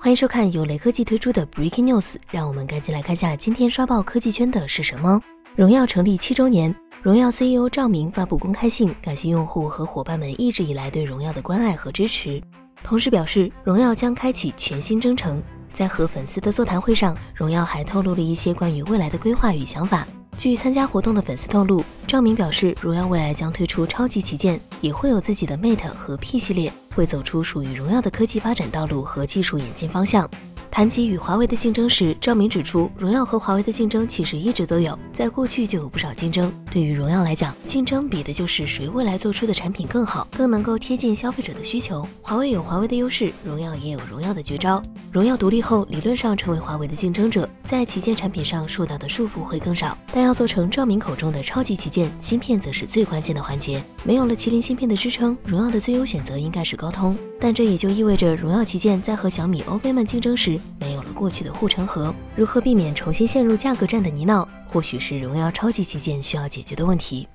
欢迎收看由雷科技推出的 Breaking News，让我们赶紧来看下今天刷爆科技圈的是什么。荣耀成立七周年，荣耀 CEO 赵明发布公开信，感谢用户和伙伴们一直以来对荣耀的关爱和支持，同时表示荣耀将开启全新征程。在和粉丝的座谈会上，荣耀还透露了一些关于未来的规划与想法。据参加活动的粉丝透露，赵明表示，荣耀未来将推出超级旗舰，也会有自己的 Mate 和 P 系列，会走出属于荣耀的科技发展道路和技术演进方向。谈及与华为的竞争时，赵明指出，荣耀和华为的竞争其实一直都有，在过去就有不少竞争。对于荣耀来讲，竞争比的就是谁未来做出的产品更好，更能够贴近消费者的需求。华为有华为的优势，荣耀也有荣耀的绝招。荣耀独立后，理论上成为华为的竞争者，在旗舰产品上受到的束缚会更少。但要做成赵明口中的超级旗舰，芯片则是最关键的环节。没有了麒麟芯片的支撑，荣耀的最优选择应该是高通。但这也就意味着，荣耀旗舰在和小米、欧菲们竞争时，没有过去的护城河。如何避免重新陷入价格战的泥淖，或许是荣耀超级旗舰需要解决的问题。